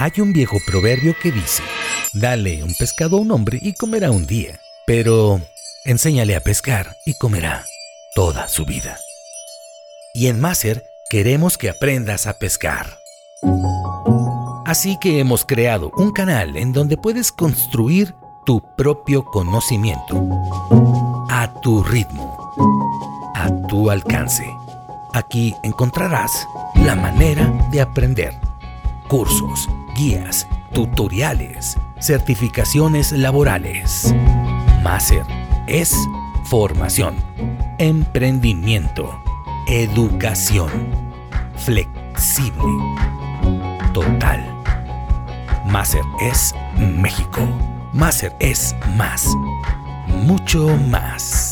Hay un viejo proverbio que dice, dale un pescado a un hombre y comerá un día, pero enséñale a pescar y comerá toda su vida. Y en Maser queremos que aprendas a pescar. Así que hemos creado un canal en donde puedes construir tu propio conocimiento a tu ritmo, a tu alcance. Aquí encontrarás la manera de aprender. Cursos, guías, tutoriales, certificaciones laborales. Maser es formación, emprendimiento, educación, flexible, total. Maser es México. Maser es más, mucho más.